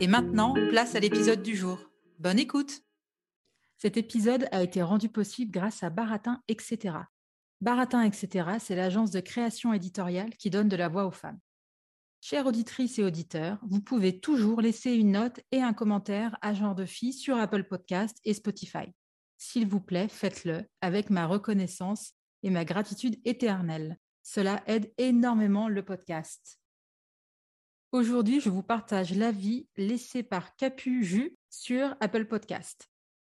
Et maintenant, place à l'épisode du jour. Bonne écoute Cet épisode a été rendu possible grâce à Baratin, etc. Baratin, etc., c'est l'agence de création éditoriale qui donne de la voix aux femmes. Chères auditrices et auditeurs, vous pouvez toujours laisser une note et un commentaire à Genre de Fille sur Apple Podcast et Spotify. S'il vous plaît, faites-le avec ma reconnaissance et ma gratitude éternelle. Cela aide énormément le podcast. Aujourd'hui, je vous partage l'avis laissé par Capu Jus sur Apple Podcast.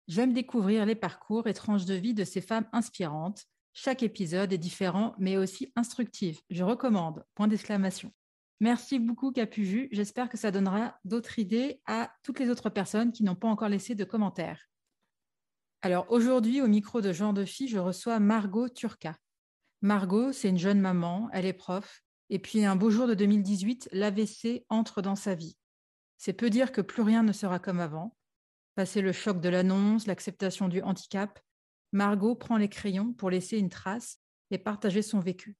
J'aime découvrir les parcours et tranches de vie de ces femmes inspirantes. Chaque épisode est différent, mais aussi instructif. Je recommande. Point d'exclamation. Merci beaucoup, Capu Jus. J'espère que ça donnera d'autres idées à toutes les autres personnes qui n'ont pas encore laissé de commentaires. Alors aujourd'hui, au micro de Jean de Fille, je reçois Margot Turca. Margot, c'est une jeune maman, elle est prof, et puis un beau jour de 2018, l'AVC entre dans sa vie. C'est peu dire que plus rien ne sera comme avant. Passé le choc de l'annonce, l'acceptation du handicap, Margot prend les crayons pour laisser une trace et partager son vécu.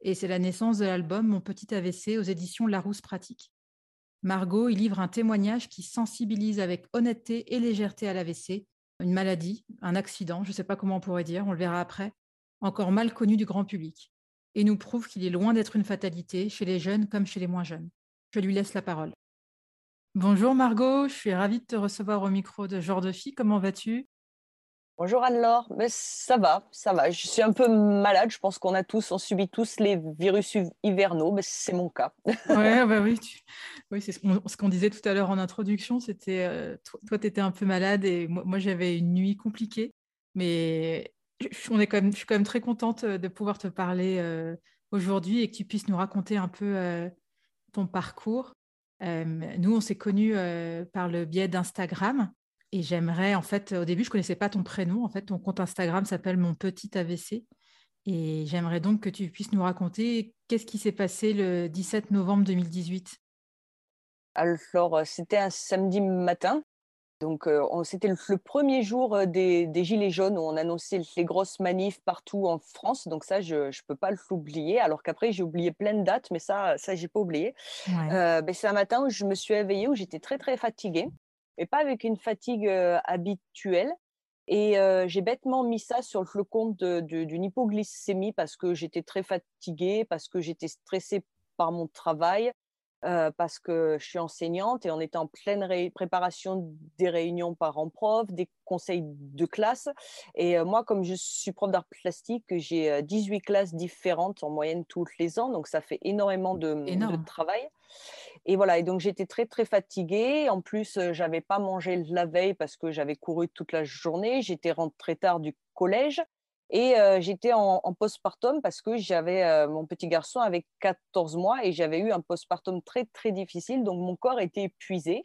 Et c'est la naissance de l'album Mon petit AVC aux éditions Larousse Pratique. Margot y livre un témoignage qui sensibilise avec honnêteté et légèreté à l'AVC, une maladie, un accident, je ne sais pas comment on pourrait dire, on le verra après, encore mal connu du grand public et nous prouve qu'il est loin d'être une fatalité chez les jeunes comme chez les moins jeunes. Je lui laisse la parole. Bonjour Margot, je suis ravie de te recevoir au micro de Genre de Fille. Comment vas-tu? Bonjour Anne-Laure, mais ça va, ça va. Je suis un peu malade. Je pense qu'on a tous, on subit tous les virus hivernaux, mais c'est mon cas. ouais, bah oui, oui c'est ce qu'on disait tout à l'heure en introduction. C'était euh, toi, tu étais un peu malade et moi, moi j'avais une nuit compliquée, mais on est quand même, je suis quand même très contente euh, de pouvoir te parler euh, aujourd'hui et que tu puisses nous raconter un peu euh, ton parcours. nous, on s'est connus par le biais d'Instagram et j'aimerais, en fait, au début, je ne connaissais pas ton prénom. En fait, ton compte Instagram s'appelle Mon Petit AVC. Et j'aimerais donc que tu puisses nous raconter qu'est-ce qui s'est passé le 17 novembre 2018. Alors, c'était un samedi matin. Donc, c'était le, premier jour des, Gilets jaunes où on annonçait les grosses manifs partout en France. Donc, ça, je ne peux pas l'oublier. Alors qu'après, j'ai oublié plein de dates, mais ça, ça je n'ai pas oublié. Ben, c'est un matin où je me suis éveillée, où j'étais très, très fatiguée, mais pas avec une fatigue habituelle. Et j'ai bêtement mis ça sur le compte d'une hypoglycémie parce que j'étais très fatiguée, parce que j'étais stressée par mon travail, parce que je suis enseignante et on est en pleine préparation des réunions parents-prof, des conseils de classe. Et moi, comme je suis prof d'art plastique, j'ai 18 classes différentes en moyenne tous les ans, donc ça fait énormément de, de travail. Et voilà, et donc j'étais très très fatiguée. En plus, j'avais pas mangé la veille parce que j'avais couru toute la journée. J'étais rentrée tard du collège. Et j'étais en, postpartum parce que j'avais mon petit garçon avec 14 mois et j'avais eu un postpartum très très difficile, donc mon corps était épuisé.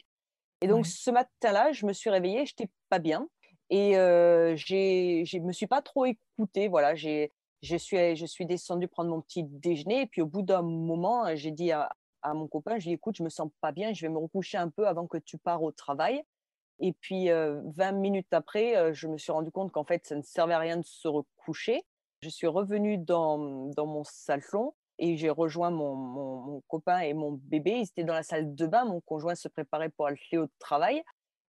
Et donc ce matin-là, je me suis réveillée, je n'étais pas bien et je ne me suis pas trop écoutée. Voilà, je suis, je suis descendue prendre mon petit déjeuner et puis au bout d'un moment, j'ai dit à, à, mon copain, je lui ai dit, écoute, je me sens pas bien, je vais me recoucher un peu avant que tu pars au travail. Et puis, 20 minutes après, je me suis rendu compte qu'en fait, ça ne servait à rien de se recoucher. Je suis revenue dans, dans mon salon et j'ai rejoint mon, mon, copain et mon bébé. Ils étaient dans la salle de bain. Mon conjoint se préparait pour aller au travail.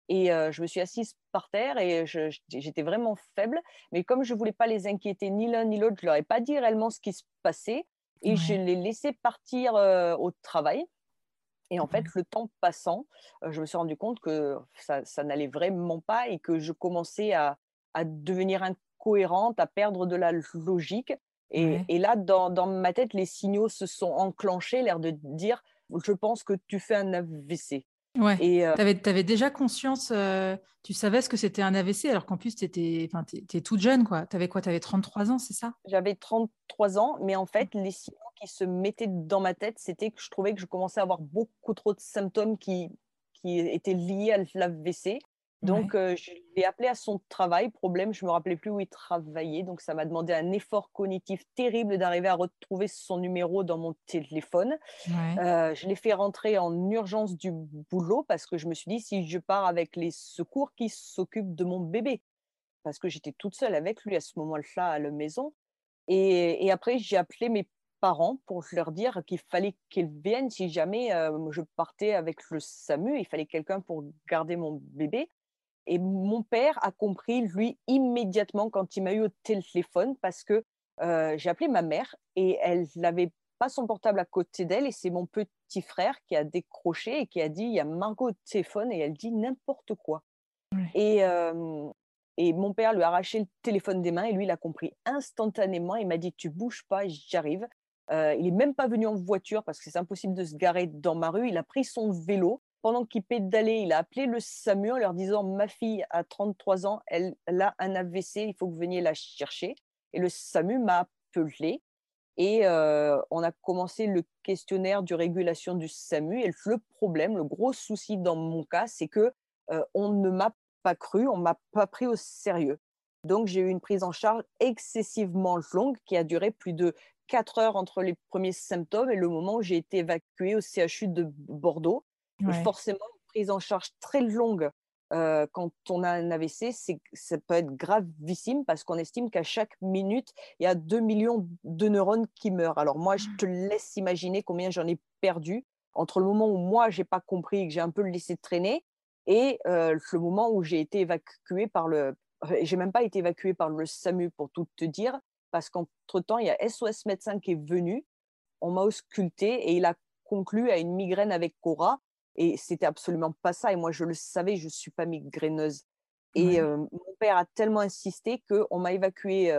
Et je me suis assise par terre et j'étais vraiment faible. Mais comme je ne voulais pas les inquiéter ni l'un ni l'autre, je ne leur ai pas dit réellement ce qui se passait. Et je les laissais partir au travail. Et en fait, le temps passant, je me suis rendu compte que ça, ça n'allait vraiment pas et que je commençais à, à, devenir incohérente, à perdre de la logique. Et, et là, dans, dans, ma tête, les signaux se sont enclenchés, l'air de dire, je pense que tu fais un AVC. Ouais. Et euh, tu avais, déjà conscience, euh, tu savais ce que c'était un AVC, alors qu'en plus, tu étais, étais, toute jeune, quoi. Tu avais quoi? Tu avais 33 ans, c'est ça? J'avais 33 ans, mais en fait, les signaux qui se mettaient dans ma tête, c'était que je trouvais que je commençais à avoir beaucoup trop de symptômes qui, qui étaient liés à l'AVC. Donc, euh, je l'ai appelé à son travail. Problème, je ne me rappelais plus où il travaillait. Donc, ça m'a demandé un effort cognitif terrible d'arriver à retrouver son numéro dans mon téléphone. Euh, je l'ai fait rentrer en urgence du boulot parce que je me suis dit, si je pars avec les secours, qui s'occupent de mon bébé Parce que j'étais toute seule avec lui à ce moment-là à la maison. Et, et après, j'ai appelé mes parents pour leur dire qu'il fallait qu'ils viennent si jamais euh, je partais avec le SAMU. Il fallait quelqu'un pour garder mon bébé. Et mon père a compris, lui, immédiatement quand il m'a eu au téléphone, parce que j'ai appelé ma mère et elle n'avait pas son portable à côté d'elle. Et c'est mon petit frère qui a décroché et qui a dit, il y a Margot au téléphone et elle dit n'importe quoi. Et, et mon père lui a arraché le téléphone des mains et lui, il a compris instantanément. Il m'a dit, tu bouges pas, j'arrive. Il n'est même pas venu en voiture parce que c'est impossible de se garer dans ma rue. Il a pris son vélo pendant qu'il pédalait, il a appelé le SAMU en leur disant Ma fille a 33 ans, elle, a un AVC, il faut que vous veniez la chercher. Et le SAMU m'a appelé et euh, on a commencé le questionnaire de régulation du SAMU. Et le problème, le gros souci dans mon cas, c'est que euh, on ne m'a pas cru, on m'a pas pris au sérieux. Donc j'ai eu une prise en charge excessivement longue qui a duré plus de 4 heures entre les premiers symptômes et le moment où j'ai été évacuée au CHU de Bordeaux. Forcément, une prise en charge très longue euh, quand on a un AVC, ça peut être gravissime parce qu'on estime qu'à chaque minute, il y a 2 millions de neurones qui meurent. Alors moi, je te laisse imaginer combien j'en ai perdu entre le moment où moi, j'ai pas compris et que j'ai un peu laissé traîner et euh, le moment où j'ai été évacuée par le... J'ai même pas été évacuée par le SAMU pour tout te dire, parce qu'entre-temps, il y a SOS médecin qui est venu, on m'a ausculté et il a conclu à une migraine avec Cora et c'était absolument pas ça. Et moi, je le savais, je ne suis pas migraineuse. Et mon père a tellement insisté qu'on m'a évacuée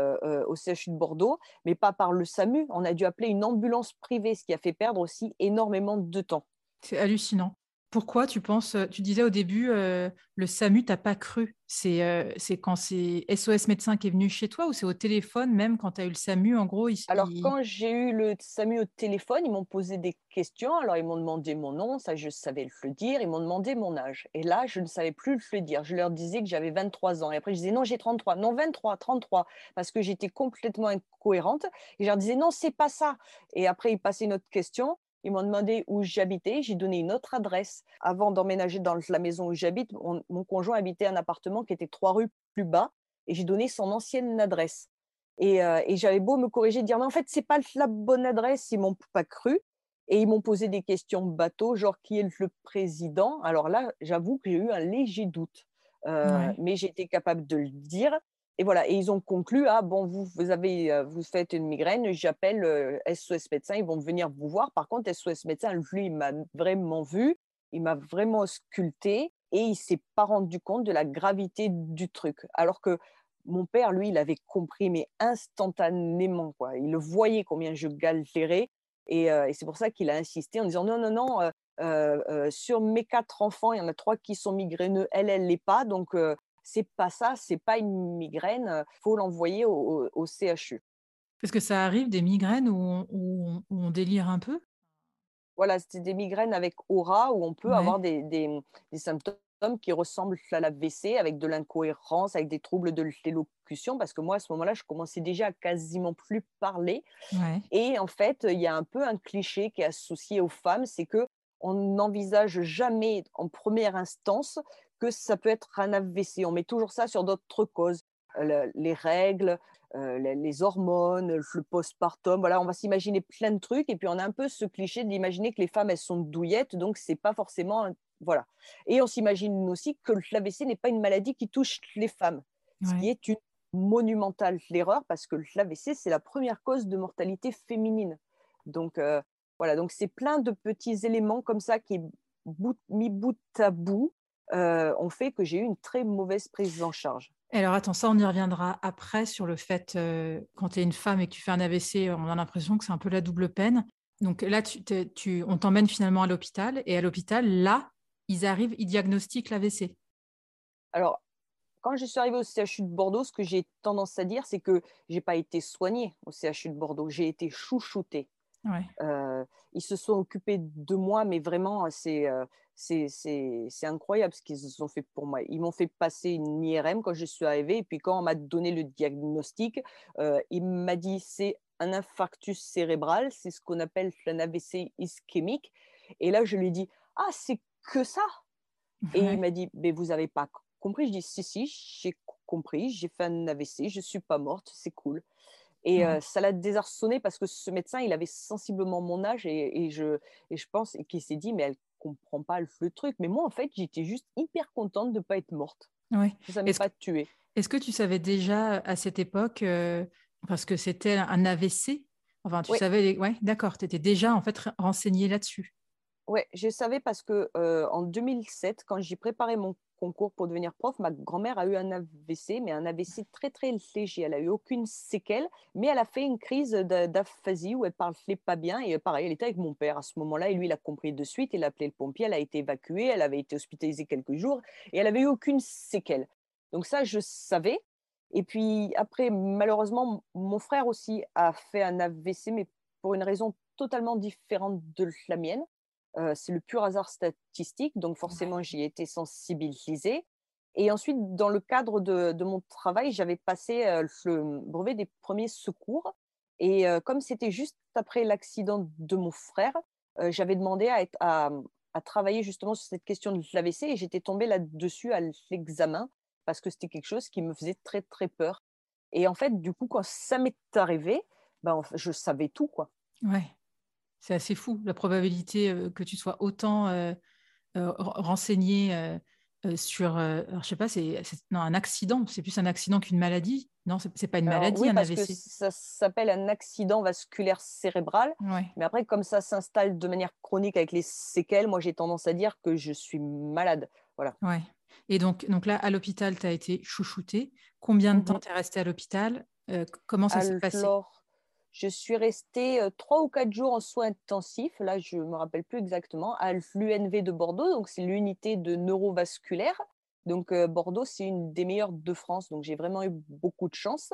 au CHU de Bordeaux, mais pas par le SAMU. On a dû appeler une ambulance privée, ce qui a fait perdre aussi énormément de temps. C'est hallucinant. Pourquoi tu penses, tu disais au début, le SAMU t'a pas cru C'est c'est quand c'est SOS médecin qui est venu chez toi ou c'est au téléphone même quand tu as eu le SAMU en gros Alors quand j'ai eu le SAMU au téléphone, ils m'ont posé des questions. Alors ils m'ont demandé mon nom, ça je savais le dire. Ils m'ont demandé mon âge. Et là, je ne savais plus le dire. Je leur disais que j'avais 23 ans. Et après, je disais non, j'ai 33. Non, 23, 33. Parce que j'étais complètement incohérente. Et je leur disais non, c'est pas ça. Et après, ils passaient une autre question. Ils m'ont demandé où j'habitais. J'ai donné une autre adresse. Avant d'emménager dans la maison où j'habite, mon, conjoint habitait un appartement qui était trois rues plus bas et j'ai donné son ancienne adresse. Et, euh, j'avais beau me corriger, dire mais en fait c'est pas la bonne adresse, ils m'ont pas cru et ils m'ont posé des questions bateau, genre qui est le président? Alors là, j'avoue que j'ai eu un léger doute, euh, mais j'ai été capable de le dire. Et voilà, et ils ont conclu ah bon vous vous avez euh, vous faites une migraine, j'appelle SOS euh, médecin, ils vont venir vous voir. Par contre SOS médecin lui il m'a vraiment vu, il m'a vraiment sculpté et il s'est pas rendu compte de la gravité du truc. Alors que mon père lui il avait compris mais instantanément quoi. Il voyait combien je galérais et, euh, c'est pour ça qu'il a insisté en disant non non non sur mes quatre enfants il y en a trois qui sont migraineux, elle elle l'est pas donc c'est pas ça, c'est pas une migraine, il faut l'envoyer au, CHU. Est-ce que ça arrive des migraines où on, délire un peu? Voilà, c'est des migraines avec aura où on peut avoir des, symptômes qui ressemblent à la l'AVC avec de l'incohérence, avec des troubles de l'élocution, parce que moi, à ce moment-là, je commençais déjà à quasiment plus parler. Et en fait, il y a un peu un cliché qui est associé aux femmes, c'est que on n'envisage jamais en première instance que ça peut être un AVC. On met toujours ça sur d'autres causes, euh, les règles, euh, les, hormones, le postpartum. Voilà, on va s'imaginer plein de trucs et puis on a un peu ce cliché d'imaginer que les femmes elles sont douillettes, donc c'est pas forcément voilà. Et on s'imagine aussi que l'AVC n'est pas une maladie qui touche les femmes, ce qui est une monumentale l'erreur parce que l'AVC, c'est la première cause de mortalité féminine. Donc, euh, voilà, donc c'est plein de petits éléments comme ça qui, mis bout à bout, euh, ont fait que j'ai eu une très mauvaise prise en charge. Alors attends, ça on y reviendra après sur le fait, euh, quand tu es une femme et que tu fais un AVC, on a l'impression que c'est un peu la double peine. Donc là, tu, on t'emmène finalement à l'hôpital et à l'hôpital, là, ils arrivent, ils diagnostiquent l'AVC. Alors, quand je suis arrivée au CHU de Bordeaux, ce que j'ai tendance à dire, c'est que je n'ai pas été soignée au CHU de Bordeaux, j'ai été chouchoutée. Euh, ils se sont occupés de moi, mais vraiment, c'est euh, incroyable ce qu'ils ont fait pour moi. Ils m'ont fait passer une IRM quand je suis arrivée, et puis quand on m'a donné le diagnostic, euh, il m'a dit c'est un infarctus cérébral, c'est ce qu'on appelle un AVC ischémique. Et là, je lui ai dit ah c'est que ça. Et il m'a dit mais vous n'avez pas compris Je dis si, si, j'ai compris, j'ai fait un AVC, je ne suis pas morte, c'est cool. Et euh, ça l'a désarçonné parce que ce médecin, il avait sensiblement mon âge et, je, et je pense qu'il s'est dit, mais elle comprend pas le, truc. Mais moi, en fait, j'étais juste hyper contente de ne pas être morte. Ouais. Ça ne pas tué. Est-ce que tu savais déjà à cette époque, euh, parce que c'était un AVC, enfin, tu savais, ouais, d'accord, tu étais déjà en fait renseigné là-dessus. Oui, je savais parce que euh, en 2007, quand j'ai préparé mon concours pour devenir prof, ma grand-mère a eu un AVC, mais un AVC très très léger. Elle a eu aucune séquelle, mais elle a fait une crise d'aphasie où elle parlait pas bien. Et pareil, elle était avec mon père à ce moment-là, et lui, il a compris de suite. Il a appelé le pompier, elle a été évacuée, elle avait été hospitalisée quelques jours, et elle avait eu aucune séquelle. Donc ça, je savais. Et puis après, malheureusement, mon frère aussi a fait un AVC, mais pour une raison totalement différente de la mienne. Euh, c'est le pur hasard statistique, donc forcément j'y ai été sensibilisée. Et ensuite, dans le cadre de, mon travail, j'avais passé euh, le brevet des premiers secours. Et euh, comme c'était juste après l'accident de mon frère, j'avais demandé à, être, à, travailler justement sur cette question de l'AVC et j'étais tombée là-dessus à l'examen parce que c'était quelque chose qui me faisait très très peur. Et en fait, du coup, quand ça m'est arrivé, ben, je savais tout. quoi. Ouais. C'est assez fou, la probabilité euh, que tu sois autant euh, euh, renseigné sur, alors, je sais pas, c'est un accident, c'est plus un accident qu'une maladie? Non, c'est pas une maladie, un parce Que ça s'appelle un accident vasculaire cérébral. Mais après, comme ça s'installe de manière chronique avec les séquelles, moi j'ai tendance à dire que je suis malade. Voilà. Ouais. Et donc, donc là, à l'hôpital, tu as été chouchouté. Combien de mmh temps tu es resté à l'hôpital? Comment ça s'est passé? Je suis restée trois ou quatre jours en soins intensifs, là je ne me rappelle plus exactement, à l'UNV de Bordeaux, donc c'est l'unité de neurovasculaire. Donc Bordeaux, c'est une des meilleures de France, donc j'ai vraiment eu beaucoup de chance.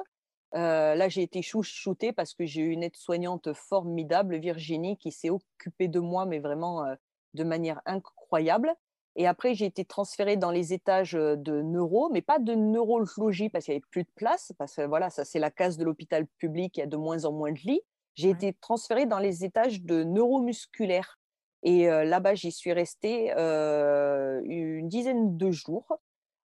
là, j'ai été chouchoutée parce que j'ai eu une aide-soignante formidable, Virginie, qui s'est occupée de moi, mais vraiment de manière incroyable. Et après, j'ai été transférée dans les étages de neuro, mais pas de neurologie parce qu'il n'y avait plus de place, parce que voilà, ça c'est la case de l'hôpital public, il y a de moins en moins de lits. J'ai été transférée dans les étages de neuromusculaire. Et là-bas, j'y suis restée une dizaine de jours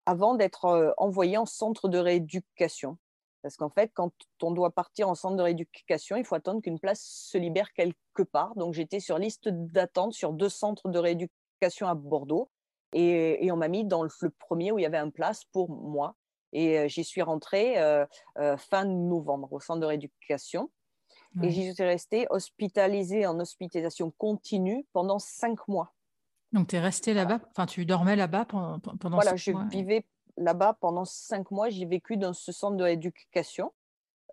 avant d'être envoyée en centre de rééducation. Parce qu'en fait, quand on doit partir en centre de rééducation, il faut attendre qu'une place se libère quelque part. Donc, j'étais sur liste d'attente sur deux centres de rééducation à Bordeaux. Et, on m'a mis dans le, premier où il y avait un place pour moi. Et j'y suis rentrée fin novembre au centre de rééducation. Et j'y suis restée hospitalisée en hospitalisation continue pendant cinq mois. Donc, tu es restée là-bas, enfin, tu dormais là-bas pendant, pendant Voilà, je vivais là-bas pendant cinq mois. J'ai vécu dans ce centre de rééducation.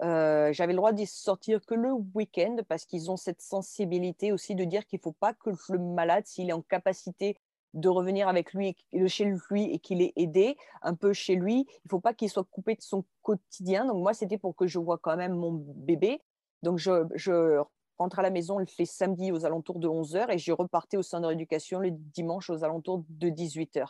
J'avais le droit d'y sortir que le week-end parce qu'ils ont cette sensibilité aussi de dire qu'il ne faut pas que le malade, s'il est en capacité de revenir avec lui, chez lui et qu'il est aidé un peu chez lui. Il ne faut pas qu'il soit coupé de son quotidien. Donc moi, c'était pour que je vois quand même mon bébé. Donc je, rentre à la maison le samedi aux alentours de 11h et je repartais au centre de rééducation le dimanche aux alentours de 18h.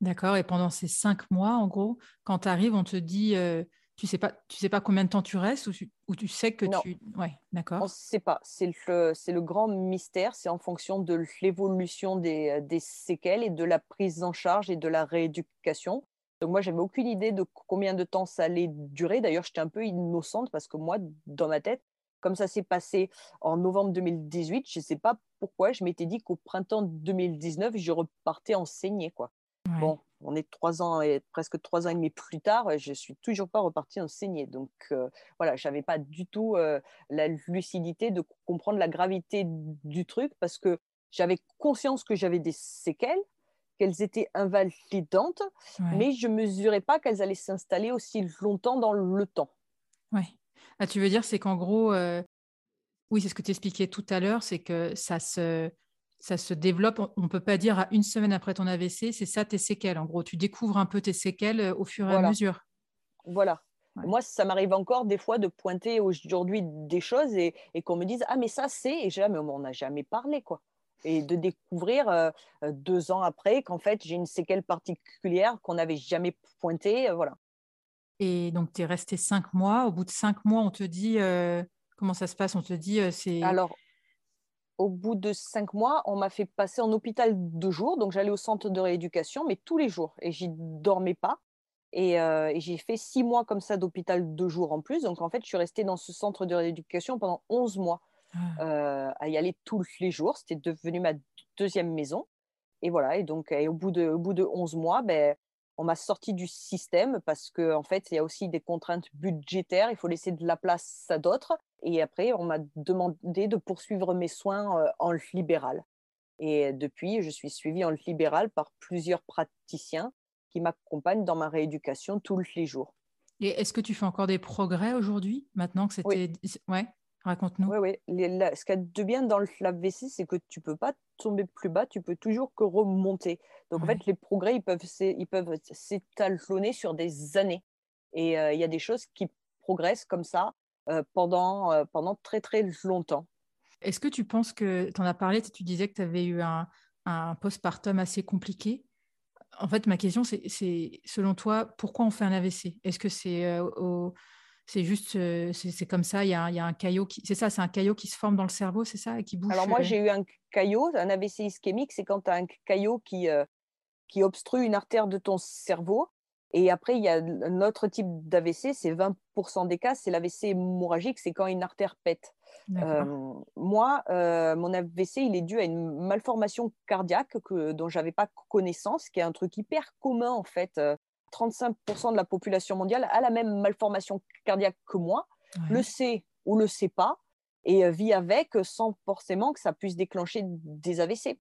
D'accord. Et pendant ces cinq mois, en gros, quand tu arrives, on te dit, euh, tu sais pas, tu sais pas combien de temps tu restes ou tu, ou tu sais que tu. Ouais, d'accord. On ne sait pas. C'est le, c'est le grand mystère. C'est en fonction de l'évolution des, des, séquelles et de la prise en charge et de la rééducation. Donc moi, j'avais aucune idée de combien de temps ça allait durer. D'ailleurs, j'étais un peu innocente parce que moi, dans ma tête, comme ça s'est passé en novembre 2018, je ne sais pas pourquoi, je m'étais dit qu'au printemps 2019, je repartais enseigner. Quoi. Bon, on est trois ans et presque trois ans et demi plus tard, je suis toujours pas repartie enseigner. Donc euh, voilà, j'avais pas du tout euh, la lucidité de comprendre la gravité du truc parce que j'avais conscience que j'avais des séquelles, qu'elles étaient invalidantes, mais je mesurais pas qu'elles allaient s'installer aussi longtemps dans le temps. Oui. Ah, tu veux dire, c'est qu'en gros, euh, oui, c'est ce que tu expliquais tout à l'heure, c'est que ça se, ça se développe. On ne peut pas dire à une semaine après ton AVC, c'est ça tes séquelles. En gros, tu découvres un peu tes séquelles euh, au fur et à mesure. Voilà. Moi, ça m'arrive encore des fois de pointer aujourd'hui des choses et, qu'on me dise Ah, mais ça, c'est. Et jamais, on n'a jamais parlé, quoi. Et de découvrir euh, euh, deux ans après qu'en fait, j'ai une séquelle particulière qu'on n'avait jamais pointée. voilà. Et donc, tu es resté cinq mois. Au bout de cinq mois, on te dit comment ça se passe? On te dit c'est. Alors, au bout de cinq mois, on m'a fait passer en hôpital deux jours. Donc, j'allais au centre de rééducation, mais tous les jours. Et j'y dormais pas. Et, euh, j'ai fait six mois comme ça d'hôpital deux jours en plus. Donc, en fait, je suis restée dans ce centre de rééducation pendant onze mois ah. euh, à y aller tous les jours. C'était devenu ma deuxième maison. Et voilà. Et donc, au, bout de, au bout de 11 mois, ben, on m'a sorti du système parce qu'en en fait, il y a aussi des contraintes budgétaires. Il faut laisser de la place à d'autres. Et après, on m'a demandé de poursuivre mes soins euh, en libéral. Et depuis, je suis suivie en libéral par plusieurs praticiens qui m'accompagnent dans ma rééducation tous les jours. Et est-ce que tu fais encore des progrès aujourd'hui, maintenant que c'était... Ouais, raconte-nous. Oui, oui. Ce qu'il y a de bien dans le lave-vaisselle, c'est que tu peux pas tomber plus bas, tu peux toujours que remonter. Donc, en fait, les progrès, ils peuvent, ils peuvent s'étalonner sur des années. Et euh, il y a des choses qui progressent comme ça pendant, euh, pendant très très longtemps. Est-ce que tu penses que, tu en as parlé, tu disais que tu avais eu un, un postpartum assez compliqué. En fait, ma question, c'est selon toi, pourquoi on fait un AVC Est-ce que c'est euh, c'est juste, c'est comme ça, il y, a, y a un caillot qui, c'est ça, c'est un caillot qui se forme dans le cerveau, c'est ça, et qui bouge. Alors moi, j'ai eu un caillot, un AVC ischémique, c'est quand tu as un caillot qui, qui obstrue une artère de ton cerveau et après, il y a un autre type d'AVC, c'est 20% des cas, c'est l'AVC hémorragique, c'est quand une artère pète. Euh, moi, euh, mon AVC, il est dû à une malformation cardiaque que, dont je n'avais pas connaissance, qui est un truc hyper commun en fait. 35% euh, de la population mondiale a la même malformation cardiaque que moi, le sait ou le sait pas, et vit avec sans forcément que ça puisse déclencher des AVC.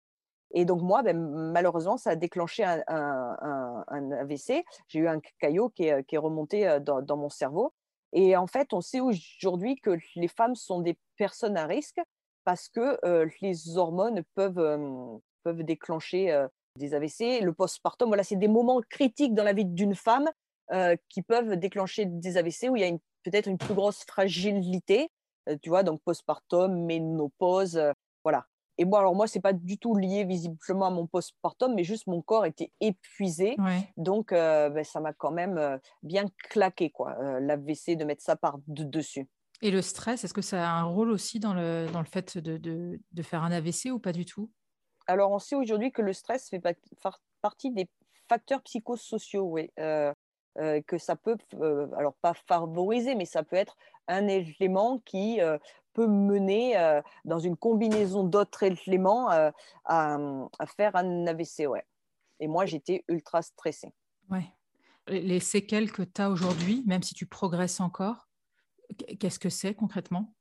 Et donc, moi, ben, malheureusement, ça a déclenché un, AVC. J'ai eu un caillot qui est, remonté euh, dans, mon cerveau. Et en fait, on sait aujourd'hui que les femmes sont des personnes à risque parce que euh, les hormones peuvent, euh, peuvent déclencher des AVC. Le postpartum, voilà, c'est des moments critiques dans la vie d'une femme qui peuvent déclencher des AVC où il y a peut-être une plus grosse fragilité. tu vois, donc postpartum, ménopause, voilà. Et moi, alors moi, c'est pas du tout lié visiblement à mon postpartum, mais juste mon corps était épuisé. Donc, euh, ben, ça m'a quand même euh, bien claqué, quoi, euh, l'AVC, de mettre ça par dessus. Et le stress, est-ce que ça a un rôle aussi dans le, dans le fait de, de, de faire un AVC ou pas du tout? Alors, on sait aujourd'hui que le stress fait partie des facteurs psychosociaux, oui. que ça peut, alors pas favoriser, mais ça peut être un élément qui peut mener euh, dans une combinaison d'autres éléments euh, à, faire un AVC. Ouais. Et moi, j'étais ultra stressée. Ouais. Les séquelles que tu as aujourd'hui, même si tu progresses encore, qu'est-ce que c'est concrètement?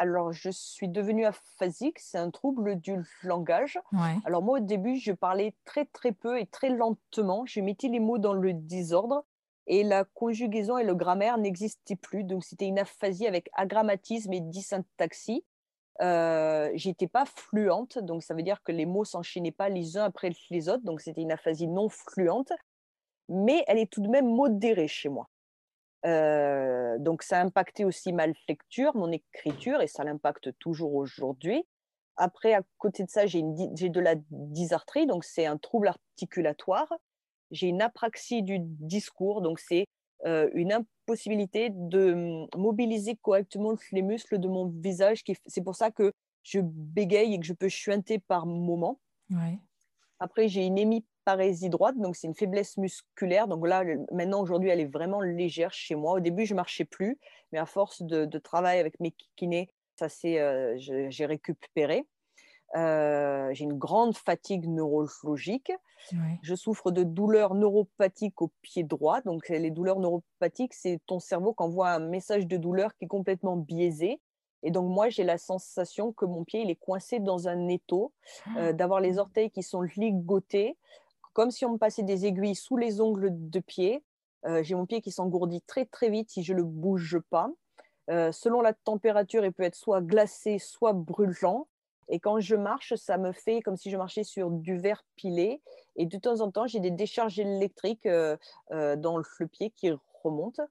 Alors, je suis devenue aphasique, c'est un trouble du langage. Alors, moi, au début, je parlais très, très peu et très lentement. Je mettais les mots dans le désordre et la conjugaison et le grammaire n'existaient plus. Donc, c'était une aphasie avec agrammatisme et dysyntaxie. Euh, j'étais pas fluente, donc ça veut dire que les mots s'enchaînaient pas les uns après les autres, donc c'était une aphasie non fluente, mais elle est tout de même modérée chez moi. Euh, donc ça a impacté aussi ma lecture, mon écriture, et ça l'impacte toujours aujourd'hui. Après, à côté de ça, j'ai de la dysarthrie, donc c'est un trouble articulatoire j'ai une apraxie du discours, donc c'est euh, une impossibilité de hum, mobiliser correctement les muscles de mon visage. C'est pour ça que je bégaye et que je peux chuinter par moment. Après, j'ai une hémipatrie parésie droite, donc c'est une faiblesse musculaire. Donc là, maintenant, aujourd'hui, elle est vraiment légère chez moi. Au début, je marchais plus, mais à force de, travail avec mes kinés, ça c'est, euh, j'ai récupéré. Euh, j'ai une grande fatigue neurologique. Je souffre de douleurs neuropathiques au pied droit. Donc, les douleurs neuropathiques, c'est ton cerveau qui envoie un message de douleur qui est complètement biaisé. Et donc, moi, j'ai la sensation que mon pied, il est coincé dans un étau, euh, ah. d'avoir les orteils qui sont ligotés, comme si on me passait des aiguilles sous les ongles de pied. Euh, j'ai mon pied qui s'engourdit très, très vite si je ne le bouge pas. selon la température, il peut être soit glacé, soit brûlant. Et quand je marche, ça me fait comme si je marchais sur du verre pilé. Et de temps en temps, j'ai des décharges électriques euh, euh, dans le pied qui remontent.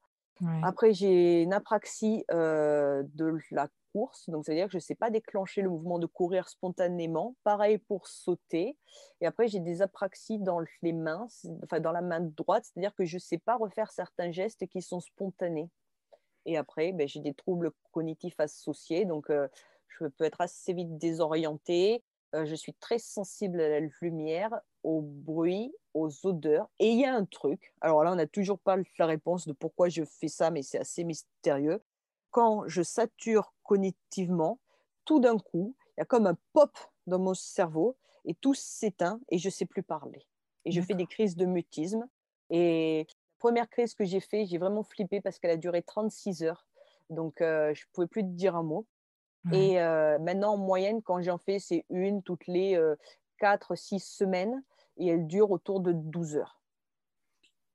Après, j'ai une apraxie euh, de la course. Donc, ça veut dire que je ne sais pas déclencher le mouvement de courir spontanément. Pareil pour sauter. Et après, j'ai des apraxies dans les mains, enfin dans la main droite. C'est-à-dire que je ne sais pas refaire certains gestes qui sont spontanés. Et après, ben, j'ai des troubles cognitifs associés. Donc, je peux être assez vite désorientée. Euh, je suis très sensible à la lumière, au bruit, aux odeurs. Et il y a un truc, alors là, on n'a toujours pas la réponse de pourquoi je fais ça, mais c'est assez mystérieux. Quand je sature cognitivement, tout d'un coup, il y a comme un pop dans mon cerveau et tout s'éteint et je ne sais plus parler. Et je fais des crises de mutisme. Et la première crise que j'ai fait, j'ai vraiment flippé parce qu'elle a duré 36 heures. Donc, euh, je ne pouvais plus dire un mot. Et maintenant, en moyenne, quand j'en fais, c'est une toutes les 4-6 semaines et elle dure autour de 12 heures.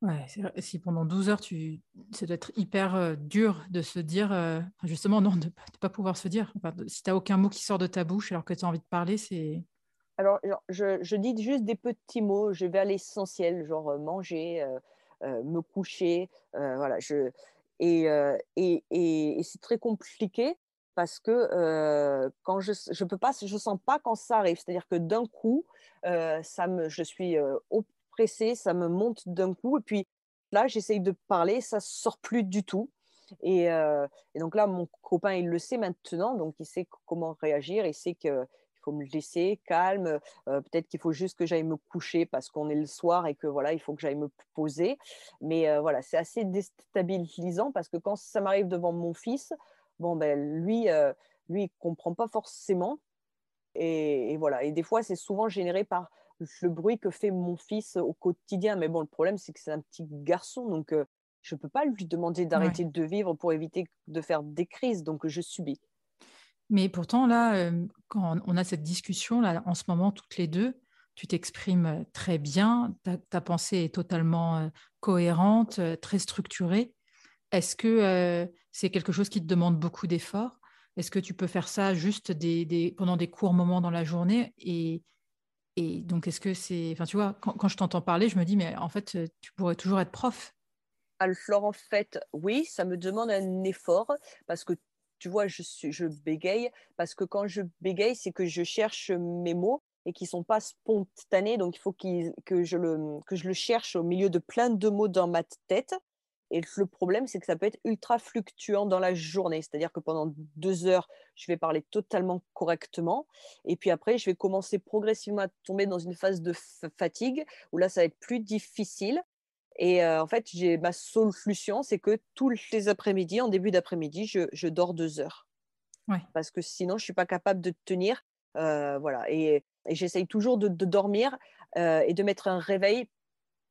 Ouais, si pendant 12 heures, tu... ça doit être hyper dur de se dire, justement, non, de ne pas pouvoir se dire. si tu n'as aucun mot qui sort de ta bouche alors que tu as envie de parler, c'est. Alors, je, je, dis juste des petits mots, je vais à l'essentiel, genre manger, me coucher, voilà. Je, et, et, et, et c'est très compliqué parce que quand je je peux pas je sens pas quand ça arrive c'est-à-dire que d'un coup ça me je suis oppressée ça me monte d'un coup et puis là j'essaye de parler ça sort plus du tout et, donc là mon copain il le sait maintenant donc il sait comment réagir il sait que faut me laisser calme. Peut-être qu'il faut juste que j'aille me coucher parce qu'on est le soir et que voilà, il faut que j'aille me poser. Mais voilà, c'est assez déstabilisant parce que quand ça m'arrive devant mon fils, bon, ben, lui, euh, lui, il comprend pas forcément. Et, voilà. Et des fois, c'est souvent généré par le bruit que fait mon fils au quotidien. Mais bon, le problème, c'est que c'est un petit garçon. Donc, euh, je ne peux pas lui demander d'arrêter de vivre pour éviter de faire des crises. Donc, je subis. Mais pourtant, là, euh, quand on a cette discussion, là, en ce moment, toutes les deux, tu t'exprimes très bien, ta, ta, pensée est totalement cohérente, très structurée. Est-ce que euh, c'est quelque chose qui te demande beaucoup d'efforts? Est-ce que tu peux faire ça juste pendant des courts moments dans la journée? Et, donc, est-ce que c'est. Enfin, tu vois, quand, je t'entends parler, je me dis, mais en fait, tu pourrais toujours être prof. Alors, en fait, oui, ça me demande un effort parce que, tu vois, je, bégaye. Parce que quand je bégaye, c'est que je cherche mes mots et qui sont pas spontanés. Donc, il faut que, je le, que je le cherche au milieu de plein de mots dans ma tête. Et le problème, c'est que ça peut être ultra fluctuant dans la journée. C'est-à-dire que pendant deux heures, je vais parler totalement correctement. Et puis après, je vais commencer progressivement à tomber dans une phase de fatigue où là, ça va être plus difficile. Et euh, en fait, j'ai ma solution, c'est que tous les après-midi, en début d'après-midi, je, dors deux heures. Parce que sinon, je ne suis pas capable de tenir. Euh, voilà. Et, j'essaye toujours de, dormir euh, et de mettre un réveil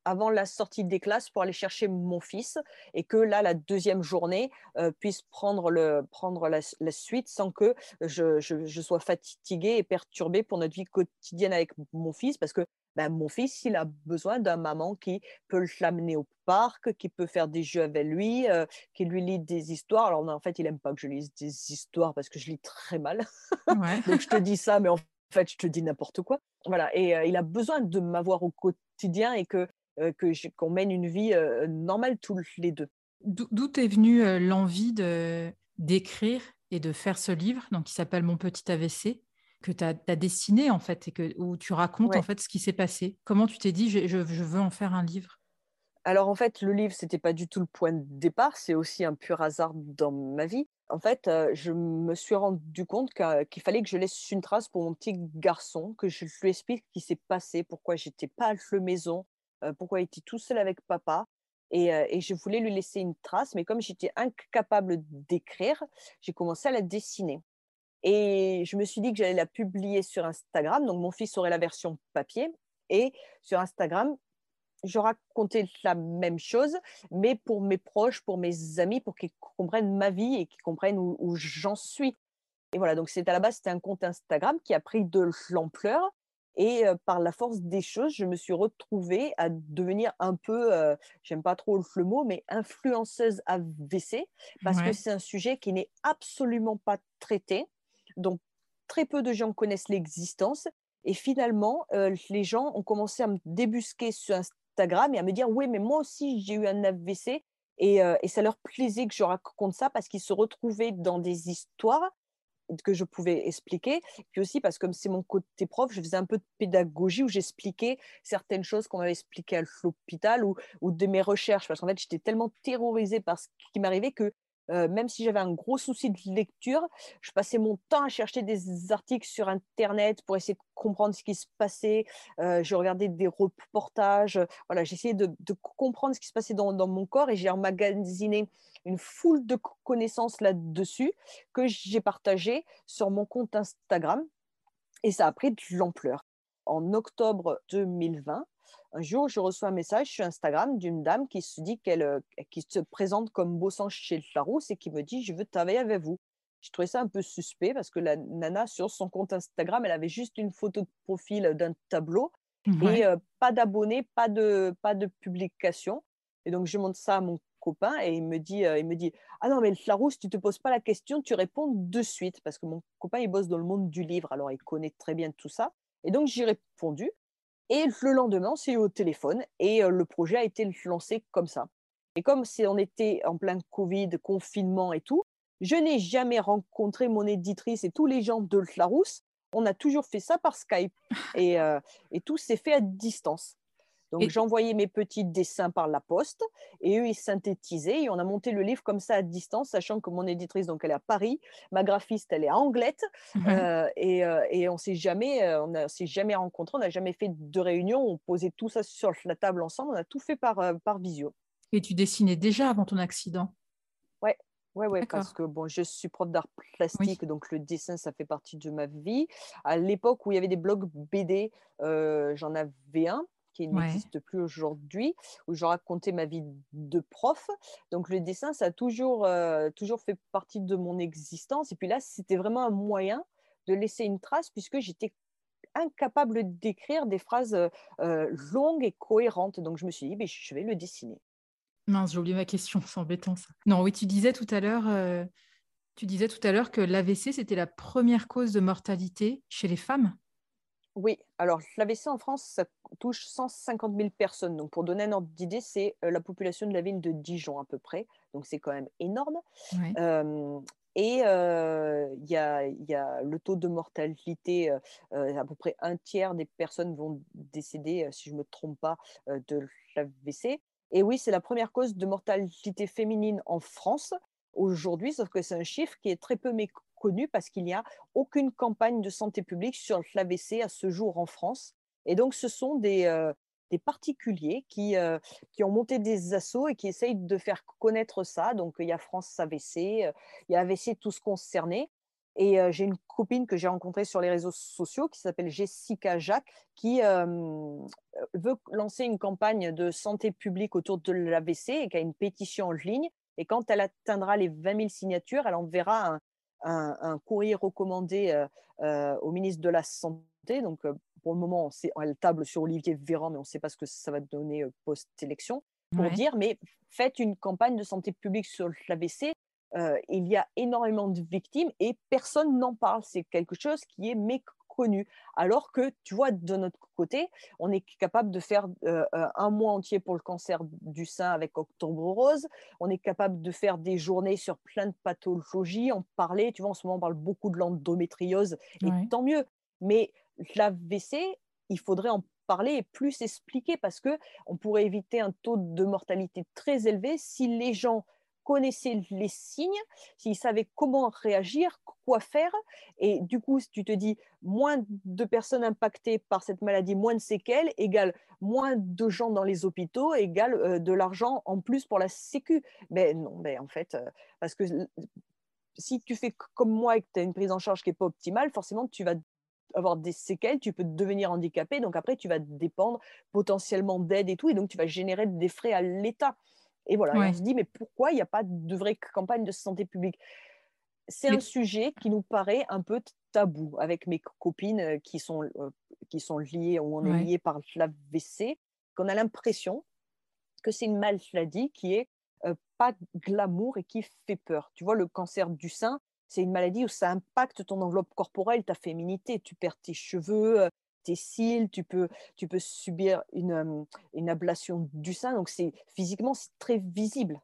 avant la sortie des classes pour aller chercher mon fils et que là, la deuxième journée euh, puisse prendre, le, prendre la, suite sans que je, je, sois fatiguée et perturbée pour notre vie quotidienne avec mon fils parce que ben, mon fils, il a besoin d'un maman qui peut l'amener au parc, qui peut faire des jeux avec lui, euh, qui lui lit des histoires. Alors, en fait, il n'aime pas que je lise des histoires parce que je lis très mal. Donc, je te dis ça, mais en fait, je te dis n'importe quoi. Voilà. Et euh, il a besoin de m'avoir au quotidien et que euh, qu'on mène une vie euh, normale tous les deux. D'où est venue euh, l'envie d'écrire et de faire ce livre, donc qui s'appelle Mon petit AVC, que tu as, dessiné en fait, et que, où tu racontes en fait ce qui s'est passé? Comment tu t'es dit, je, veux en faire un livre? Alors en fait, le livre, c'était pas du tout le point de départ, c'est aussi un pur hasard dans ma vie. en fait, je me suis rendu compte qu'il fallait que je laisse une trace pour mon petit garçon, que je lui explique ce qui s'est passé, pourquoi j'étais pas à la maison, pourquoi il était tout seul avec papa. Et, je voulais lui laisser une trace, mais comme j'étais incapable d'écrire, j'ai commencé à la dessiner. Et je me suis dit que j'allais la publier sur Instagram. Donc, mon fils aurait la version papier. Et sur Instagram, je racontais la même chose, mais pour mes proches, pour mes amis, pour qu'ils comprennent ma vie et qu'ils comprennent où, j'en suis. Et voilà, donc c'est à la base, c'était un compte Instagram qui a pris de l'ampleur. Et euh, par la force des choses, je me suis retrouvée à devenir un peu, euh, j'aime pas trop le mot, mais influenceuse AVC, parce que c'est un sujet qui n'est absolument pas traité, dont très peu de gens connaissent l'existence. Et finalement, euh, les gens ont commencé à me débusquer sur Instagram et à me dire oui, mais moi aussi j'ai eu un AVC et, et ça leur plaisait que je raconte ça parce qu'ils se retrouvaient dans des histoires que je pouvais expliquer. Puis aussi parce que comme c'est mon côté prof, je faisais un peu de pédagogie où j'expliquais certaines choses qu'on m'avait expliquées à l'hôpital ou, ou de mes recherches. Parce qu'en fait, j'étais tellement terrorisée par ce qui m'arrivait que euh, même si j'avais un gros souci de lecture, je passais mon temps à chercher des articles sur Internet pour essayer de comprendre ce qui se passait. Euh, je regardais des reportages. Voilà, j'essayais de, comprendre ce qui se passait dans, dans mon corps et j'ai emmagasiné une foule de connaissances là-dessus que j'ai partagées sur mon compte Instagram. Et ça a pris de l'ampleur. En octobre 2020, un jour, je reçois un message sur Instagram d'une dame qui se dit qu'elle euh, qui se présente comme bossant chez Larousse et qui me dit Je veux travailler avec vous. Je trouvais ça un peu suspect parce que la nana, sur son compte Instagram, elle avait juste une photo de profil d'un tableau et euh, pas d'abonnés, pas de, pas de publication. Et donc, je montre ça à mon copain et il me dit, euh, il me dit Ah non, mais Larousse, tu te poses pas la question, tu réponds de suite. Parce que mon copain, il bosse dans le monde du livre, alors il connaît très bien tout ça. Et donc, j'ai répondu. Et le lendemain, eu au téléphone et euh, le projet a été lancé comme ça. Et comme on était en plein Covid, confinement et tout, je n'ai jamais rencontré mon éditrice et tous les gens de Larousse. On a toujours fait ça par Skype et, euh, et tout s'est fait à distance. Donc, j'envoyais mes petits dessins par la poste et eux, ils synthétisaient. Et on a monté le livre comme ça à distance, sachant que mon éditrice, donc elle est à Paris, ma graphiste, elle est à Anglette. Euh, et, euh, et, on s'est jamais, euh, on s'est jamais rencontrés, on n'a jamais fait de réunion. On posait tout ça sur la table ensemble. On a tout fait par, par visio. Et tu dessinais déjà avant ton accident? Ouais, Ouais, ouais, parce que bon, je suis prof d'art plastique, donc le dessin, ça fait partie de ma vie. À l'époque où il y avait des blogs BD, j'en avais un qui n'existe plus aujourd'hui, où je racontais ma vie de prof. Donc le dessin, ça a toujours, euh, toujours fait partie de mon existence. Et puis là, c'était vraiment un moyen de laisser une trace puisque j'étais incapable d'écrire des phrases euh, longues et cohérentes. Donc je me suis dit, mais je vais le dessiner. Mince, j'ai oublié ma question, c'est embêtant ça. Non, oui, tu disais tout à l'heure, euh, tu disais tout à l'heure que l'AVC c'était la première cause de mortalité chez les femmes. Oui, alors l'AVC en France, ça touche 150 000 personnes. Donc pour donner un ordre d'idée, c'est euh, la population de la ville de Dijon à peu près. Donc c'est quand même énorme. et euh, il y, a, le taux de mortalité, euh, à peu près un tiers des personnes vont décéder, si je ne me trompe pas, de l'AVC. Et oui, c'est la première cause de mortalité féminine en France aujourd'hui, sauf que c'est un chiffre qui est très peu méconnu parce qu'il n'y a aucune campagne de santé publique sur l'AVC à ce jour en France. Et donc, ce sont des, euh, particuliers qui, euh, qui ont monté des assauts et qui essayent de faire connaître ça. Donc, il y a France AVC, euh, il y a AVC tous concernés. Et j'ai une copine que j'ai rencontrée sur les réseaux sociaux qui s'appelle Jessica Jacques, qui veut lancer une campagne de santé publique autour de l'AVC et qui a une pétition en ligne. Et quand elle atteindra les 20 000 signatures, elle enverra un, un, courrier recommandé euh, euh, au ministre de la Santé. Donc, euh, pour le moment, elle table sur Olivier Véran, mais on ne sait pas ce que ça va donner post-élection, pour dire, mais faites une campagne de santé publique sur l'AVC. il y a énormément de victimes et personne n'en parle. C'est quelque chose qui est méconnu connu. Alors que, tu vois, de notre côté, on est capable de faire euh, euh, un mois entier pour le cancer du sein avec Octobre Rose. On est capable de faire des journées sur plein de pathologies. On parlait, tu vois, en ce moment, on parle beaucoup de l'endométriose, et tant mieux. Mais l'AVC, il faudrait en parler et plus expliquer parce que on pourrait éviter un taux de mortalité très élevé si les gens connaissait les signes, s'il savait comment réagir, quoi faire. Et du coup, tu te dis moins de personnes impactées par cette maladie, moins de séquelles, égale moins de gens dans les hôpitaux, égale euh, de l'argent en plus pour la Sécu. Mais non, en fait, euh, parce que si tu fais comme moi et que tu as une prise en charge qui n'est pas optimale, forcément, tu vas avoir des séquelles, tu peux devenir handicapé, donc après, tu vas dépendre potentiellement d'aide et tout, et donc tu vas générer des frais à l'État. Et voilà, on se dit, mais pourquoi il n'y a pas de vraie campagne de santé publique? C'est un sujet qui nous paraît un peu tabou avec mes copines euh, qui sont, euh, qui sont liées ou on est liées par l'AVC, qu'on a l'impression que c'est une maladie qui est euh, pas glamour et qui fait peur. Tu vois, le cancer du sein, c'est une maladie où ça impacte ton enveloppe corporelle, ta féminité. Tu perds tes cheveux, tes cils, tu peux, tu peux subir une, une ablation du sein. Donc, c'est physiquement, c'est très visible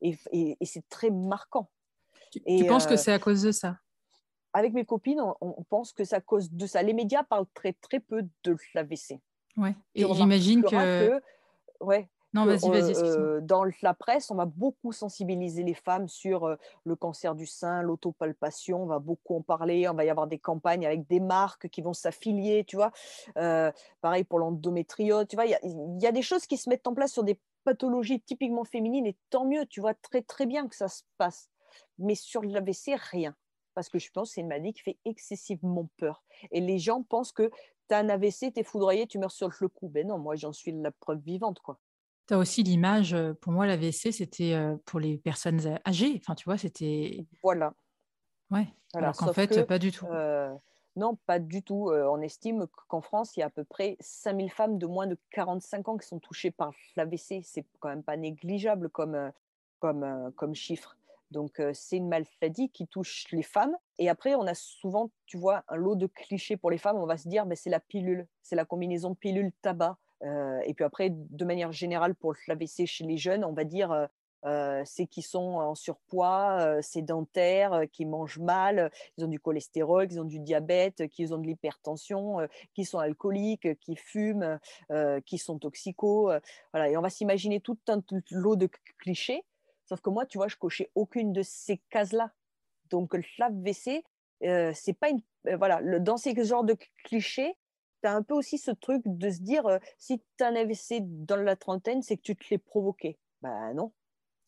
et, et, c'est très marquant. Tu, et, penses que c'est à cause de ça? Avec mes copines, on, pense que c'est à cause de ça. Les médias parlent très, très peu de l'AVC. Ouais. Et j'imagine que... que... Ouais, non, vas-y, vas-y. Euh, dans la presse, on va beaucoup sensibiliser les femmes sur euh, le cancer du sein, l'autopalpation. On va beaucoup en parler. On va y avoir des campagnes avec des marques qui vont s'affilier, tu vois. Euh, pareil pour l'endométriose, tu vois. Il y, a des choses qui se mettent en place sur des pathologies typiquement féminines et tant mieux, tu vois, très très bien que ça se passe. Mais sur l'AVC, rien. Parce que je pense que c'est une maladie qui fait excessivement peur. Et les gens pensent que tu as un AVC, tu es foudroyé, tu meurs sur le coup. Ben non, moi j'en suis la preuve vivante, quoi. Tu as aussi l'image, pour moi, l'AVC, c'était pour les personnes âgées. Enfin, tu vois, c'était. Voilà. Ouais. Alors qu'en fait, pas du tout. non, pas du tout. on estime qu'en France, il y a à peu près 5000 femmes de moins de 45 ans qui sont touchées par l'AVC. C'est quand même pas négligeable comme, comme, comme chiffre. Donc, c'est une maladie qui touche les femmes. Et après, on a souvent, tu vois, un lot de clichés pour les femmes. On va se dire, mais c'est la pilule, c'est la combinaison pilule-tabac. Et puis après, de manière générale, pour l'AVC chez les jeunes, on va dire euh, c'est qui sont en surpoids, sédentaires, qui mangent mal, ils ont du cholestérol, qui ont du diabète, qui ont de l'hypertension, qui sont alcooliques, qui fument, qui sont toxicaux. voilà. Et on va s'imaginer tout un lot de clichés. Sauf que moi, tu vois, je cochais aucune de ces cases-là. Donc l'AVC, c'est pas une. voilà, dans ces genres de clichés, tu as un peu aussi ce truc de se dire si tu as un AVC dans la trentaine, c'est que tu te l'es provoqué. Ben non.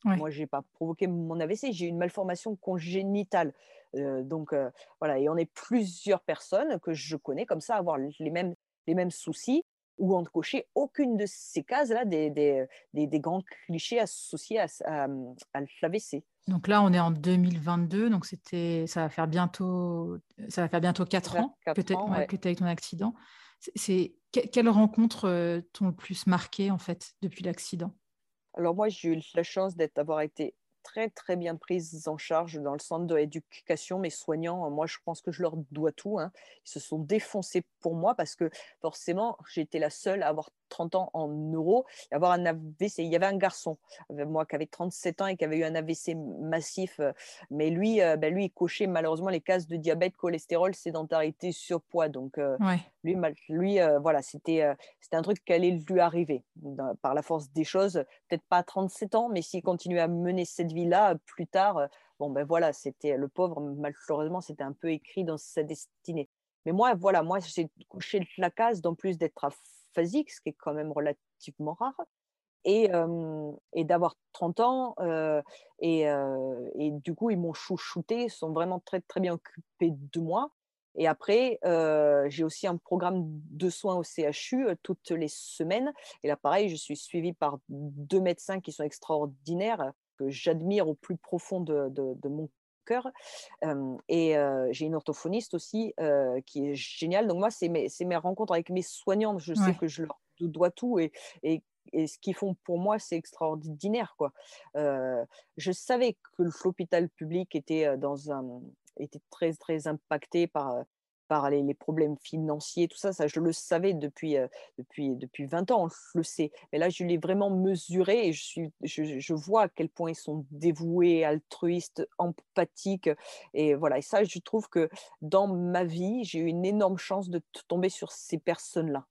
Moi, je n'ai pas provoqué mon AVC, j'ai une malformation congénitale. donc voilà, et on est plusieurs personnes que je connais comme ça avoir les mêmes, les mêmes soucis ou ne cochait aucune de ces cases-là des, des, des, grands clichés associés à, à, à l'AVC. Donc là, on est en 2022, donc c'était, ça va faire bientôt, ça va faire bientôt 4 ans, que tu as eu ton accident. C'est quelles rencontres euh, t'ont le plus marqué en fait depuis l'accident? Alors moi, j'ai eu la chance d'avoir été très très bien prise en charge dans le centre de l'éducation. Mes soignants, moi je pense que je leur dois tout. Hein. Ils se sont défoncés pour moi parce que forcément j'étais la seule à avoir 30 ans en euros et avoir un AVC. Il y avait un garçon, moi qui avait 37 ans et qui avait eu un AVC massif, euh, mais lui, euh, ben lui il cochait malheureusement les cases de diabète, cholestérol, sédentarité, surpoids. Donc euh, lui, lui voilà, c'était c'était un truc qui allait lui arriver par la force des choses. Peut-être pas à 37 ans, mais s'il continuait à mener cette vie-là plus tard, bon ben voilà, c'était le pauvre, malheureusement, c'était un peu écrit dans sa destinée. Mais moi, voilà, moi, j'ai couché la case, d'en plus d'être à phasique, ce qui est quand même relativement rare, et, et d'avoir 30 ans. et, et, du coup, ils m'ont chouchouté, ils sont vraiment très, très bien occupés de moi. Et après, j'ai aussi un programme de soins au CHU toutes les semaines. Et là, pareil, je suis suivie par deux médecins qui sont extraordinaires, que j'admire au plus profond de, de, mon cœur. et j'ai une orthophoniste aussi qui est géniale. Donc moi, c'est mes, mes, rencontres avec mes soignantes. Je sais que je leur dois tout et, et, et ce qu'ils font pour moi, c'est extraordinaire. Quoi. je savais que l'hôpital public était, dans un, était très, très impacté par par les, problèmes financiers, tout ça, ça je le savais depuis, euh, depuis, depuis 20 ans, on le sait. Mais là, je l'ai vraiment mesuré et je, suis, je, je, vois à quel point ils sont dévoués, altruistes, empathiques. Et voilà, et ça, je trouve que dans ma vie, j'ai eu une énorme chance de tomber sur ces personnes-là.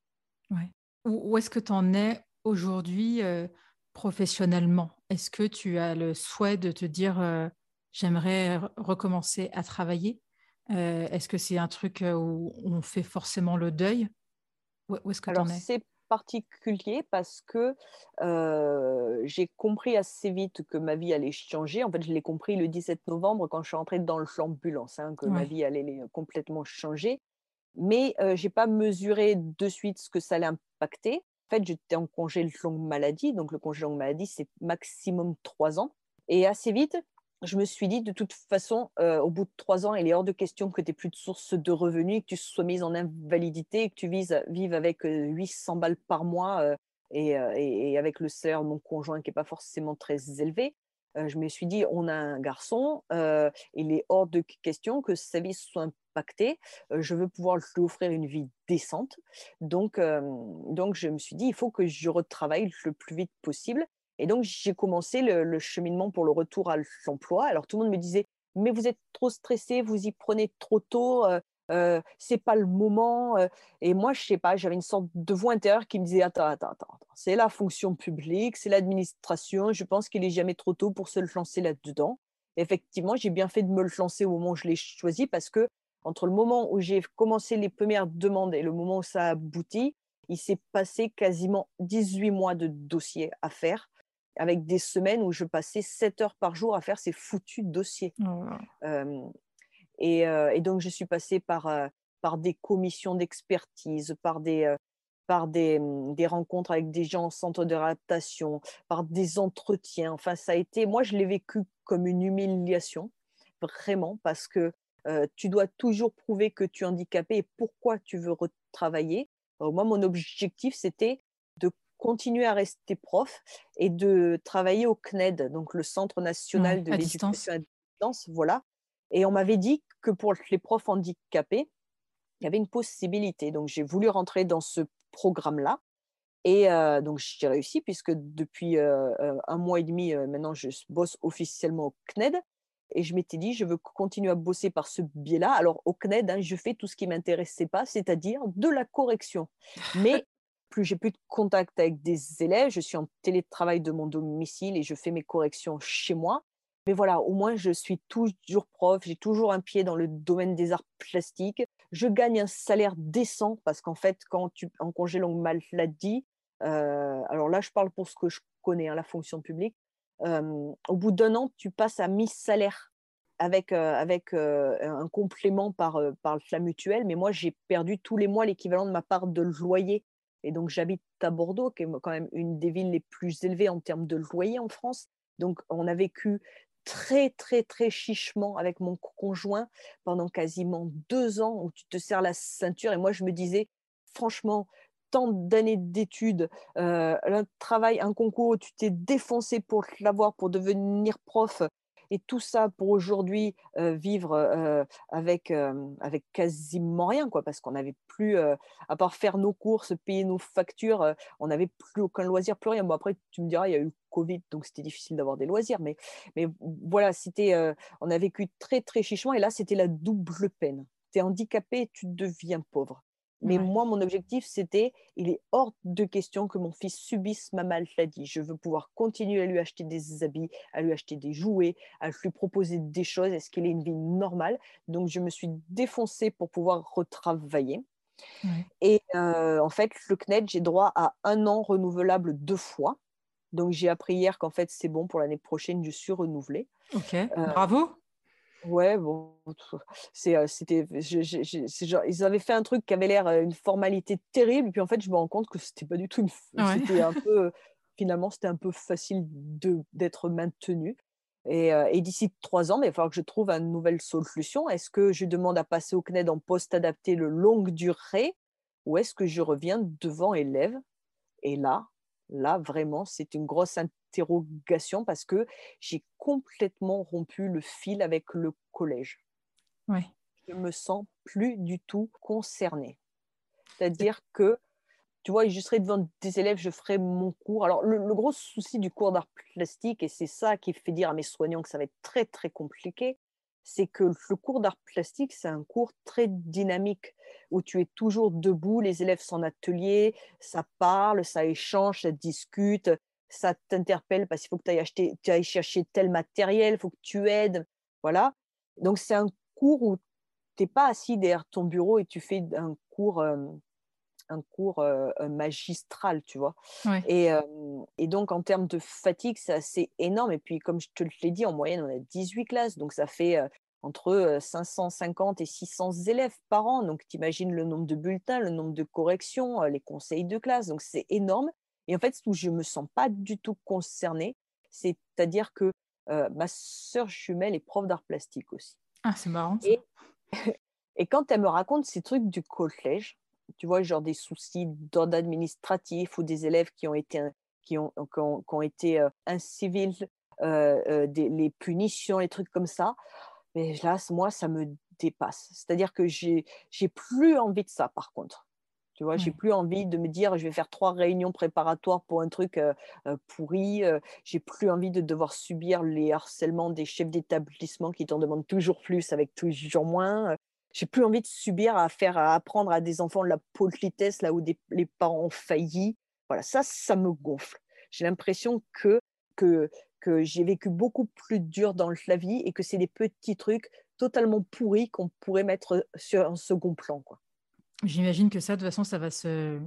Où, est-ce que tu en es aujourd'hui euh, professionnellement? Est-ce que tu as le souhait de te dire euh, j'aimerais recommencer à travailler? Euh, Est-ce que c'est un truc euh, où on fait forcément le deuil? Où, est-ce que es? c'est particulier parce que j'ai compris assez vite que ma vie allait changer. En fait, je l'ai compris le 17 novembre quand je suis entrée dans l'ambulance, hein, que ma vie allait complètement changer. Mais je n'ai pas mesuré de suite ce que ça allait impacter. En fait, j'étais en congé de longue maladie. Donc, le congé de longue maladie, c'est maximum trois ans. Et assez vite, je me suis dit, de toute façon, euh, au bout de trois ans, il est hors de question que tu n'aies plus de source de revenus, que tu sois mise en invalidité, que tu vises, vives avec 800 euh, balles par mois euh, et, avec le salaire de mon conjoint qui n'est pas forcément très élevé. je me suis dit, on a un garçon, il est hors de question que sa vie soit impactée. je veux pouvoir lui offrir une vie décente. Donc, donc, je me suis dit, il faut que je retravaille le plus vite possible. Et donc, j'ai commencé le, cheminement pour le retour à l'emploi. Alors, tout le monde me disait, mais vous êtes trop stressé, vous y prenez trop tôt, euh, euh c'est pas le moment. Euh. Et moi, je sais pas, j'avais une sorte de voix intérieure qui me disait, attends, attends, attends, c'est la fonction publique, c'est l'administration, je pense qu'il est jamais trop tôt pour se lancer là-dedans. Effectivement, j'ai bien fait de me le lancer au moment où je l'ai choisi parce que entre le moment où j'ai commencé les premières demandes et le moment où ça a abouti, il s'est passé quasiment 18 mois de dossiers à faire avec des semaines où je passais 7 heures par jour à faire ces foutus dossiers. Oh et, donc, je suis passée par, par des commissions d'expertise, par des, par des, mmh, des, rencontres avec des gens en centre de réadaptation, par des entretiens. Enfin, ça a été, moi, je l'ai vécu comme une humiliation, vraiment, parce que tu dois toujours prouver que tu es handicapé et pourquoi tu veux retravailler. moi, mon objectif, c'était continuer à rester prof et de travailler au CNED, donc le Centre national de l'éducation à distance. Voilà. Et on m'avait dit que pour les profs handicapés, il y avait une possibilité. Donc j'ai voulu rentrer dans ce programme-là. Et euh, donc j'ai réussi puisque depuis euh, euh, un mois et demi, maintenant, je bosse officiellement au CNED. Et je m'étais dit, je veux continuer à bosser par ce biais-là. Alors au CNED, hein, je fais tout ce qui m'intéressait pas, c'est-à-dire de la correction. Mais plus j'ai plus de contact avec des élèves, je suis en télétravail de mon domicile et je fais mes corrections chez moi. Mais voilà, au moins je suis toujours prof, j'ai toujours un pied dans le domaine des arts plastiques. Je gagne un salaire décent parce qu'en fait, quand tu en congé longue maladie, euh, alors là je parle pour ce que je connais, hein, la fonction publique. Euh, au bout d'un an, tu passes à mi-salaire avec, euh, avec un complément par, par la mutuelle. Mais moi, j'ai perdu tous les mois l'équivalent de ma part de loyer et donc, j'habite à Bordeaux, qui est quand même une des villes les plus élevées en termes de loyer en France. Donc, on a vécu très, très, très chichement avec mon conjoint pendant quasiment deux ans où tu te serres la ceinture. Et moi, je me disais, franchement, tant d'années d'études, euh, un travail, un concours, tu t'es défoncé pour l'avoir, pour devenir prof, et tout ça pour aujourd'hui vivre avec, quasiment rien, quoi, parce qu'on n'avait plus, à part faire nos courses, payer nos factures, on n'avait plus aucun loisir, plus rien. Bon, après, tu me diras, il y a eu Covid, donc c'était difficile d'avoir des loisirs, mais, mais voilà, c'était, on a vécu très, très chichement, et là, c'était la double peine. Tu es handicapé, tu deviens pauvre. Mais moi, mon objectif, c'était, il est hors de question que mon fils subisse ma maladie. Je veux pouvoir continuer à lui acheter des habits, à lui acheter des jouets, à lui proposer des choses, est-ce qu'il ait une vie normale? Donc, je me suis défoncée pour pouvoir retravailler. Et euh, en fait, le CNED, j'ai droit à un an renouvelable deux fois. Donc, j'ai appris hier qu'en fait, c'est bon pour l'année prochaine, je suis renouvelée. Ok, euh, bravo. Ouais, bon, c'était, ils avaient fait un truc qui avait l'air une formalité terrible, puis en fait, je me rends compte que c'était pas du tout c'était un peu, finalement, c'était un peu facile de, d'être maintenu. Et, et d'ici trois ans, mais il va falloir que je trouve une nouvelle solution. Est-ce que je demande à passer au CNED en poste adapté le longue durée, ou est-ce que je reviens devant élève? Et là, là, vraiment, c'est une grosse interrogation parce que j'ai complètement rompu le fil avec le collège. Ouais. Je me sens plus du tout concernée. C'est-à-dire que, tu vois, je serai devant des élèves, je ferai mon cours. Alors, le, gros souci du cours d'art plastique, et c'est ça qui fait dire à mes soignants que ça va être très, très compliqué, c'est que le cours d'art plastique, c'est un cours très dynamique où tu es toujours debout, les élèves sont en atelier, ça parle, ça échange, ça discute, ça t'interpelle parce qu'il faut que tu ailles, acheter, tu ailles chercher tel matériel, il faut que tu aides. Voilà. Donc, c'est un cours où tu n'es pas assis derrière ton bureau et tu fais un cours, un cours magistral, tu vois. Et, et, donc, en termes de fatigue, c'est assez énorme. Et puis, comme je te l'ai dit, en moyenne, on a 18 classes. Donc, ça fait entre 550 et 600 élèves par an. Donc, tu imagines le nombre de bulletins, le nombre de corrections, les conseils de classe. Donc, c'est énorme. Et en fait, où je ne me sens pas du tout concernée, c'est-à-dire que ma sœur jumelle est prof d'art plastique aussi. Ah, c'est marrant. Et, et, quand elle me raconte ces trucs du collège, tu vois, genre des soucis d'ordre administratif ou des élèves qui ont été, qui ont, qui ont, qui ont été incivils, les punitions, les trucs comme ça, mais là, moi, ça me dépasse. C'est-à-dire que j'ai plus envie de ça, par contre. Tu vois, j'ai plus envie de me dire, je vais faire trois réunions préparatoires pour un truc pourri. j'ai plus envie de devoir subir les harcèlements des chefs d'établissement qui t'en demandent toujours plus avec toujours moins. J'ai plus envie de subir à faire à apprendre à des enfants la politesse là où les parents ont failli. Voilà, ça, ça me gonfle. J'ai l'impression que, que que j'ai vécu beaucoup plus dur dans la vie et que c'est des petits trucs totalement pourris qu'on pourrait mettre sur un second plan. Quoi. J'imagine que ça, de toute façon, ça va se.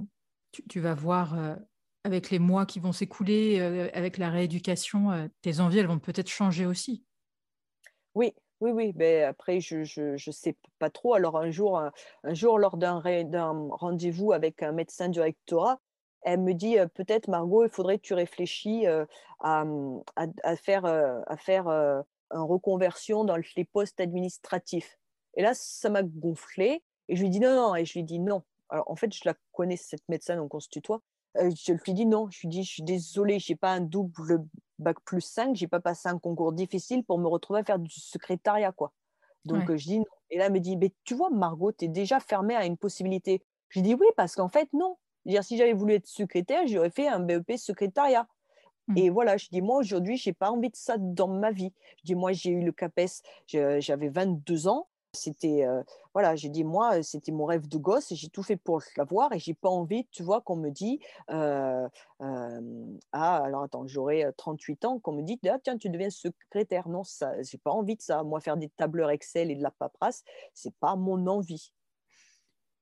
Tu, vas voir euh, avec les mois qui vont s'écouler, euh, avec la rééducation, euh, tes envies, elles vont peut-être changer aussi. Oui, oui, oui. Mais après, je ne sais pas trop. Alors, un jour, un, jour lors d'un rendez-vous avec un médecin du rectorat, elle me dit peut-être Margot, il faudrait que tu réfléchis mmh, à, faire, à faire une reconversion dans les postes administratifs. Et là, ça m'a gonflé. Et je lui dis non, non. Et je lui dis non. Alors, en fait, je la connais, cette médecin, donc on se tutoie. je lui dis non. Je lui dis, je suis désolée, je n'ai pas un double bac plus 5, je n'ai pas passé un concours difficile pour me retrouver à faire du secrétariat. quoi. Donc, je dis non. Et là, elle me dit, mais tu vois, Margot, tu es déjà fermée à une possibilité. Je lui dis oui, parce qu'en fait, non dire, si j'avais voulu être secrétaire, j'aurais fait un BEP secrétariat. Mmh. Et voilà, je dis, moi, aujourd'hui, je n'ai pas envie de ça dans ma vie. Je dis, moi, j'ai eu le CAPES, j'avais 22 ans. C'était, euh, voilà, j'ai dit, moi, c'était mon rêve de gosse et j'ai tout fait pour l'avoir et j'ai pas envie, tu vois, qu'on me dit, euh, euh, ah, alors attends, j'aurai 38 ans, qu'on me dit, ah, tiens, tu deviens secrétaire. Non, ça, j'ai pas envie de ça. Moi, faire des tableurs Excel et de la paperasse, c'est pas mon envie.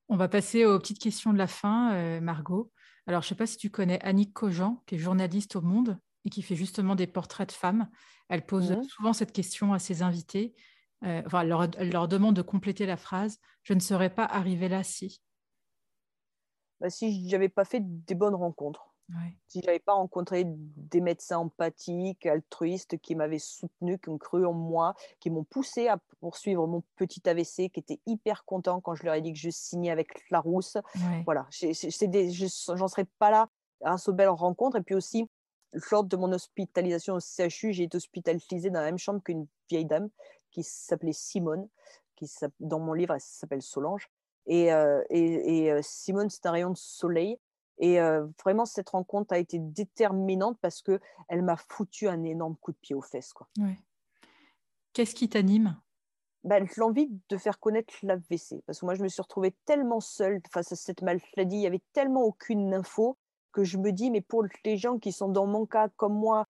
On va passer aux petites questions de la fin, euh, Margot. Alors, je ne sais pas si tu connais Annick Cogent, qui est journaliste au Monde et qui fait justement des portraits de femmes. Elle pose mhm. souvent cette question à ses invités. Euh, enfin, elle leur, demande de compléter la phrase Je ne serais pas arrivée là si. Bah, si je n'avais pas fait des bonnes rencontres. Si j'avais pas rencontré des médecins empathiques, altruistes qui m'avaient soutenu, qui ont cru en moi, qui m'ont poussé à poursuivre mon petit AVC, qui étaient hyper contents quand je leur ai dit que je signais avec Larousse. Ouais. Voilà, j'en serais pas là grâce aux belles rencontres. Et puis aussi, lors de mon hospitalisation au CHU, j'ai été hospitalisée dans la même chambre qu'une vieille dame qui s'appelait Simone, qui dans mon livre, elle s'appelle Solange. Et, euh, et, et euh, Simone, c'est un rayon de soleil et vraiment, cette rencontre a été déterminante parce qu'elle m'a foutu un énorme coup de pied aux fesses. Quoi. Qu'est-ce qui t'anime? Ben, L'envie de faire connaître l'AVC. Parce que moi, je me suis retrouvée tellement seule face à cette maladie. Il n'y avait tellement aucune info que je me dis, mais pour les gens qui sont dans mon cas, comme moi,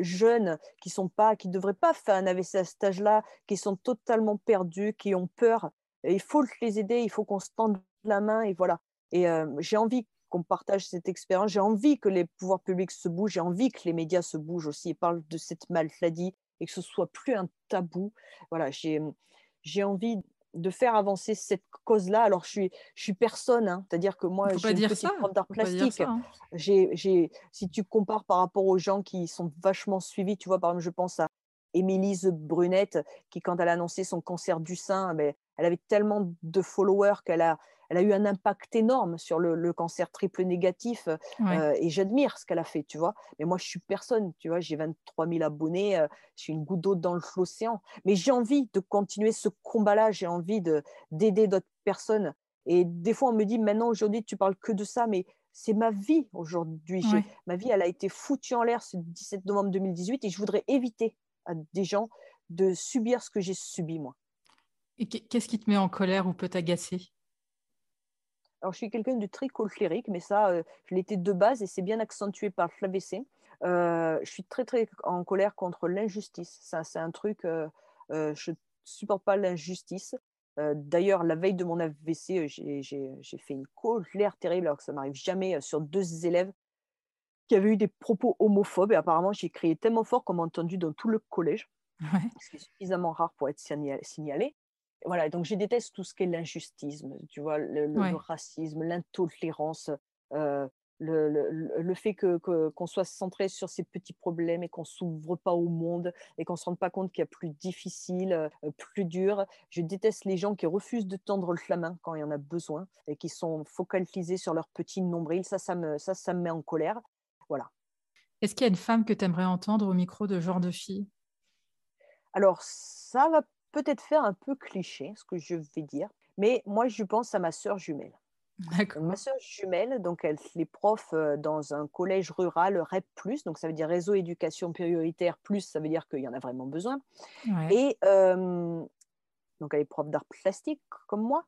jeunes, qui sont pas, qui devraient pas faire un AVC à cet âge-là, qui sont totalement perdus, qui ont peur, il faut les aider, il faut qu'on se tende la main et voilà. Et j'ai envie qu'on partage cette expérience. J'ai envie que les pouvoirs publics se bougent, j'ai envie que les médias se bougent aussi et parlent de cette maladie et que ce soit plus un tabou. Voilà, j'ai j'ai envie de faire avancer cette cause-là. Alors, je suis, je suis personne, hein. c'est-à-dire que moi, je suis une petite d'art plastique. Hein. J'ai, si tu compares par rapport aux gens qui sont vachement suivis, tu vois, par exemple, je pense à Émilise Brunette, qui, quand elle a annoncé son cancer du sein, mais ben, elle avait tellement de followers qu'elle a, elle a eu un impact énorme sur le, cancer triple négatif euh, et j'admire ce qu'elle a fait, tu vois. Mais moi, je suis personne, tu vois, j'ai 23 000 abonnés, euh, je suis une goutte d'eau dans l'océan. Mais j'ai envie de continuer ce combat-là, j'ai envie d'aider d'autres personnes. Et des fois, on me dit, maintenant, aujourd'hui, tu parles que de ça, mais c'est ma vie aujourd'hui. Ma vie, elle a été foutue en l'air ce 17 novembre 2018 et je voudrais éviter à des gens de subir ce que j'ai subi, moi. Et qu'est-ce qui te met en colère ou peut t'agacer? Alors, je suis quelqu'un de très colérique, mais ça, euh, je l'étais de base et c'est bien accentué par l'AVC. Euh, je suis très, très en colère contre l'injustice. Ça, c'est un truc, euh, euh, je ne supporte pas l'injustice. D'ailleurs, la veille de mon AVC, j'ai fait une colère terrible, alors que ça m'arrive jamais sur deux élèves qui avaient eu des propos homophobes. Et apparemment, j'ai crié tellement fort qu'on m'a entendu dans tout le collège, Ouais. ce qui est suffisamment rare pour être signa- signalé. Voilà, donc je déteste tout ce qui est l'injustice, tu vois, le, le- Ouais. le racisme, l'intolérance, euh, le, le- fait que, que- qu'on soit centré sur ces petits problèmes et qu'on s'ouvre pas au monde et qu'on se rende pas compte qu'il y a plus difficile, euh, plus dur. Je déteste les gens qui refusent de tendre la main quand il y en a besoin et qui sont focalisés sur leur petit nombril. Ça, ça me, ça, ça me met en colère. Voilà. Est-ce qu'il y a une femme que tu aimerais entendre au micro de genre de fille? Alors, ça va peut-être faire un peu cliché, ce que je vais dire, mais moi, je pense à ma sœur jumelle. D'accord. Ma sœur jumelle, donc elle est prof euh, dans un collège rural REP+, donc ça veut dire réseau éducation prioritaire plus, ça veut dire qu'il y en a vraiment besoin. Ouais. Et euh, donc elle est prof d'art plastique comme moi,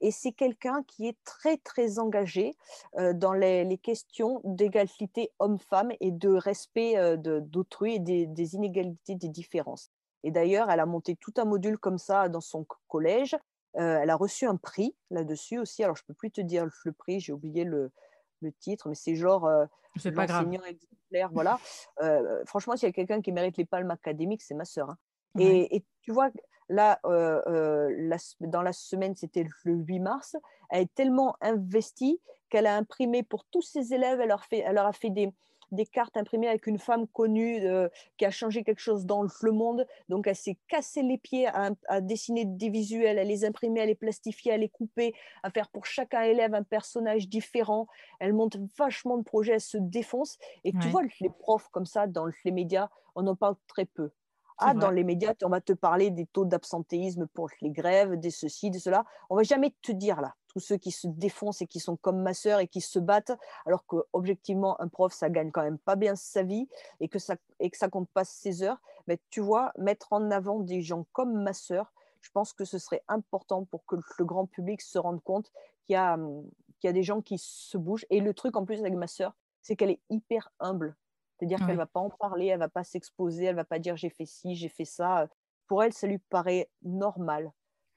et c'est quelqu'un qui est très très engagé euh, dans les, les questions d'égalité homme-femme et de respect euh, de- d'autrui et des, des inégalités, des différences. Et d'ailleurs, elle a monté tout un module comme ça dans son co- collège. Euh, elle a reçu un prix là-dessus aussi. Alors, je ne peux plus te dire le prix, j'ai oublié le, le titre, mais c'est genre euh, C'est pas grave. exemplaire. Voilà. Euh, franchement, s'il y a quelqu'un qui mérite les palmes académiques, c'est ma sœur. hein. Ouais. Et, et tu vois, là, euh, la dans la semaine, c'était le 8 mars, elle est tellement investie qu'elle a imprimé pour tous ses élèves, elle leur, fait, elle leur a fait des, des cartes imprimées avec une femme connue euh, qui a changé quelque chose dans le monde. Donc, elle s'est cassé les pieds à, à dessiner des visuels, à les imprimer, à les plastifier, à les couper, à faire pour chacun élève un personnage différent. Elle monte vachement de projets, elle se défonce. Et tu vois, les profs comme ça, dans les médias, on en parle très peu. Ah, dans les médias, on va te parler des taux d'absentéisme pour les grèves, des ceci, de cela. On va jamais te dire là, tous ceux qui se défoncent et qui sont comme ma sœur et qui se battent, alors que objectivement un prof, ça gagne quand même pas bien sa vie et que ça et que ça compte pas ses heures. Mais tu vois, mettre en avant des gens comme ma sœur, je pense que ce serait important pour que le grand public se rende compte qu'il y a hum, qu'il y a des gens qui se bougent. Et le truc en plus avec ma sœur, c'est qu'elle est hyper humble. C'est-à-dire Ouais. qu'elle va pas en parler, elle va pas s'exposer, elle va pas dire j'ai fait ci, j'ai fait ça. Pour elle, ça lui paraît normal.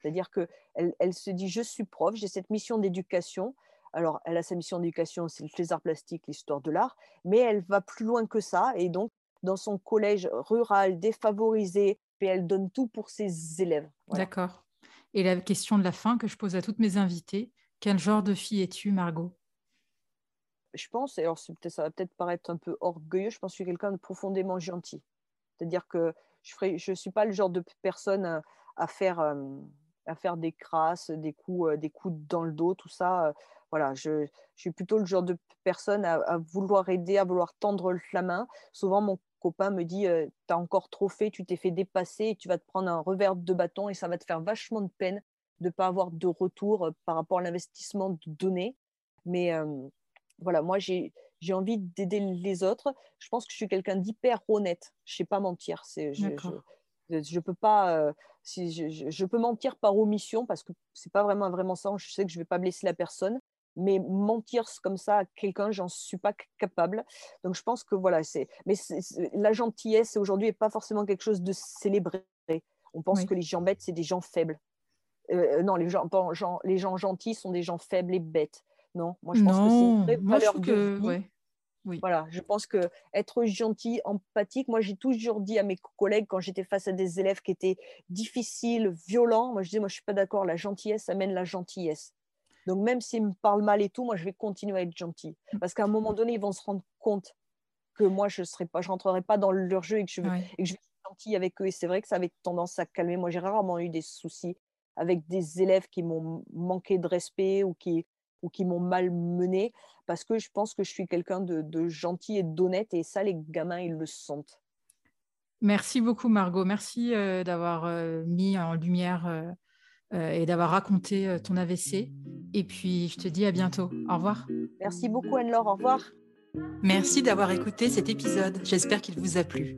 C'est-à-dire que elle, se dit je suis prof, j'ai cette mission d'éducation. Alors, elle a sa mission d'éducation, c'est les arts plastiques, l'histoire de l'art, mais elle va plus loin que ça. Et donc, dans son collège rural, défavorisé, et elle donne tout pour ses élèves. Voilà. D'accord. Et la question de la fin que je pose à toutes mes invitées, quel genre de fille es-tu, Margot? Je pense, et alors ça va peut-être paraître un peu orgueilleux, je pense que je suis quelqu'un de profondément gentil. C'est-à-dire que je ne je suis pas le genre de personne à, à faire, euh, à faire des crasses, des coups, euh, des coups dans le dos, tout ça. euh, voilà, je, suis plutôt le genre de personne à, vouloir aider, à vouloir tendre la main. Souvent, mon copain me dit Tu as encore trop fait, tu t'es fait dépasser, et tu vas te prendre un revers de bâton et ça va te faire vachement de peine de ne pas avoir de retour euh, par rapport à l'investissement donné. Mais euh, voilà, moi, j'ai envie d'aider les autres. Je pense que je suis quelqu'un d'hyper honnête. Je ne sais pas mentir. Je peux pas. euh, si je, peux mentir par omission parce que c'est pas vraiment un vrai mensonge. Je sais que je vais pas blesser la personne, mais mentir comme ça à quelqu'un, j'en suis pas capable. Donc je pense que voilà, c'est. Mais la gentillesse aujourd'hui est pas forcément quelque chose de célébré. On pense Oui. que les gens bêtes, c'est des gens faibles. Euh, non, les gens, pas- gens- les gens gentils sont des gens faibles et bêtes. Non, moi je pense que c'est une vraie moi valeur de que vie. ouais. Oui. Voilà, je pense que être gentil, empathique, moi j'ai toujours dit à mes collègues quand j'étais face à des élèves qui étaient difficiles, violents, moi je disais, moi je suis pas d'accord, la gentillesse amène la gentillesse. Donc même s'ils me parlent mal et tout, moi je vais continuer à être gentil. Parce qu'à un moment donné, ils vont se rendre compte que moi je serai pas, je rentrerai pas dans leur jeu et que je vais, Ouais. et que je vais être gentil avec eux. Et c'est vrai que ça avait tendance à calmer. Moi j'ai rarement eu des soucis avec des élèves qui m'ont manqué de respect ou qui, ou qui m'ont mal mené parce que je pense que je suis quelqu'un de, de gentil et d'honnête et ça, les gamins, ils le sentent. Merci beaucoup, Margot. Merci euh, d'avoir euh, mis en lumière euh, euh, et d'avoir raconté euh, ton AVC. Et puis, je te dis à bientôt. Au revoir. Merci beaucoup, Anne-Laure. Au revoir. Merci d'avoir écouté cet épisode. J'espère qu'il vous a plu.